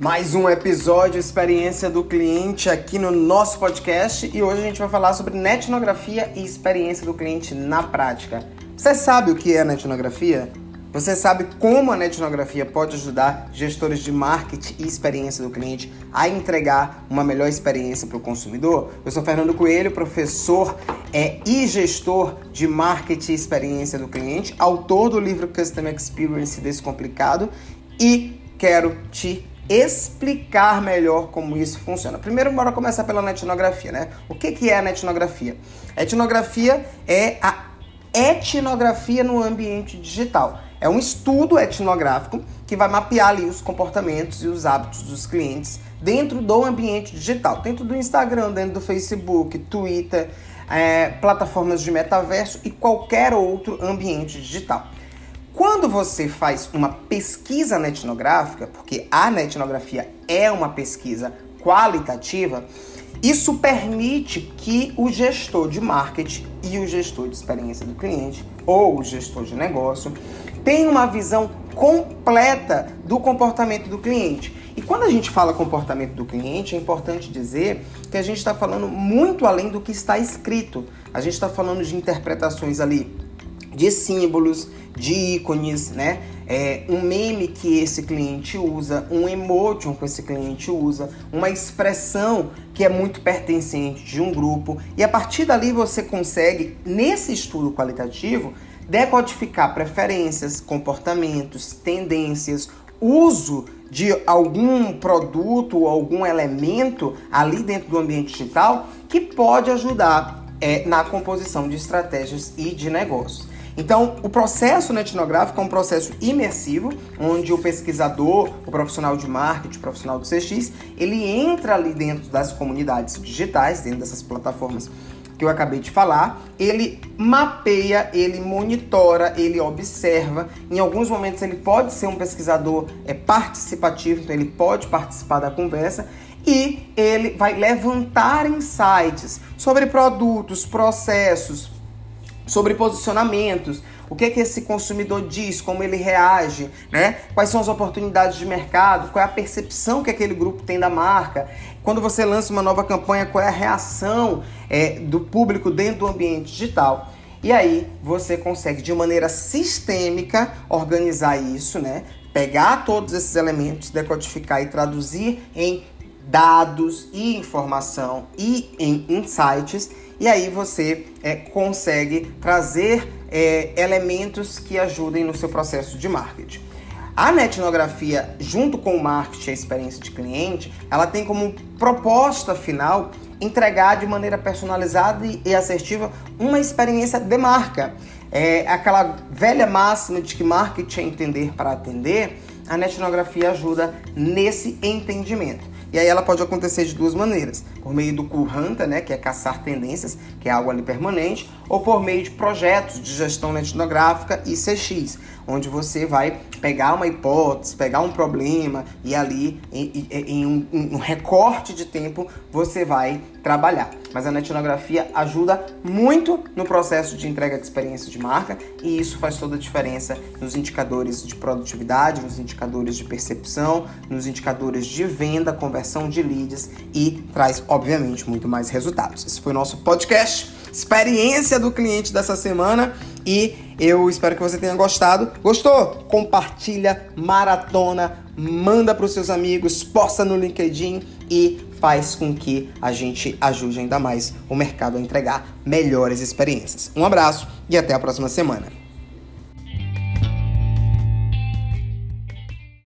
Mais um episódio Experiência do Cliente aqui no nosso podcast e hoje a gente vai falar sobre netnografia e experiência do cliente na prática. Você sabe o que é netnografia? Você sabe como a netnografia pode ajudar gestores de marketing e experiência do cliente a entregar uma melhor experiência para o consumidor? Eu sou Fernando Coelho, professor é, e gestor de marketing e experiência do cliente, autor do livro Customer Experience Descomplicado e quero te explicar melhor como isso funciona. Primeiro, bora começar pela netnografia, né? O que, que é a netnografia? A etnografia é a etnografia no ambiente digital. É um estudo etnográfico que vai mapear ali os comportamentos e os hábitos dos clientes dentro do ambiente digital, dentro do Instagram, dentro do Facebook, Twitter, é, plataformas de metaverso e qualquer outro ambiente digital. Quando você faz uma pesquisa netnográfica, porque a netnografia é uma pesquisa qualitativa, isso permite que o gestor de marketing e o gestor de experiência do cliente ou o gestor de negócio tenha uma visão completa do comportamento do cliente. E quando a gente fala comportamento do cliente, é importante dizer que a gente está falando muito além do que está escrito. A gente está falando de interpretações ali de símbolos, de ícones, né? É, um meme que esse cliente usa, um emotion que esse cliente usa, uma expressão que é muito pertencente de um grupo. E a partir dali você consegue, nesse estudo qualitativo, decodificar preferências, comportamentos, tendências, uso de algum produto ou algum elemento ali dentro do ambiente digital que pode ajudar é, na composição de estratégias e de negócios. Então, o processo etnográfico é um processo imersivo, onde o pesquisador, o profissional de marketing, o profissional do CX, ele entra ali dentro das comunidades digitais, dentro dessas plataformas que eu acabei de falar, ele mapeia, ele monitora, ele observa. Em alguns momentos ele pode ser um pesquisador é, participativo, então ele pode participar da conversa e ele vai levantar insights sobre produtos, processos, sobre posicionamentos, o que é que esse consumidor diz, como ele reage, né? Quais são as oportunidades de mercado, qual é a percepção que aquele grupo tem da marca. Quando você lança uma nova campanha, qual é a reação é, do público dentro do ambiente digital. E aí você consegue de maneira sistêmica organizar isso, né? Pegar todos esses elementos, decodificar e traduzir em dados e informação e em insights e aí você é, consegue trazer é, elementos que ajudem no seu processo de marketing. A netnografia, junto com o marketing e a experiência de cliente, ela tem como proposta final entregar de maneira personalizada e assertiva uma experiência de marca. É aquela velha máxima de que marketing é entender para atender, a netnografia ajuda nesse entendimento. E aí ela pode acontecer de duas maneiras, por meio do Curranta, né, que é caçar tendências, que é algo ali permanente, ou por meio de projetos de gestão etnográfica e CX, onde você vai pegar uma hipótese, pegar um problema e ali em, em, em um, um, recorte de tempo você vai trabalhar. Mas a netnografia ajuda muito no processo de entrega de experiência de marca e isso faz toda a diferença nos indicadores de produtividade, nos indicadores de percepção, nos indicadores de venda, conversão de leads e traz, obviamente, muito mais resultados. Esse foi o nosso podcast, experiência do cliente dessa semana e eu espero que você tenha gostado. Gostou? Compartilha, maratona, manda para os seus amigos, posta no LinkedIn e faz com que a gente ajude ainda mais o mercado a entregar melhores experiências. Um abraço e até a próxima semana.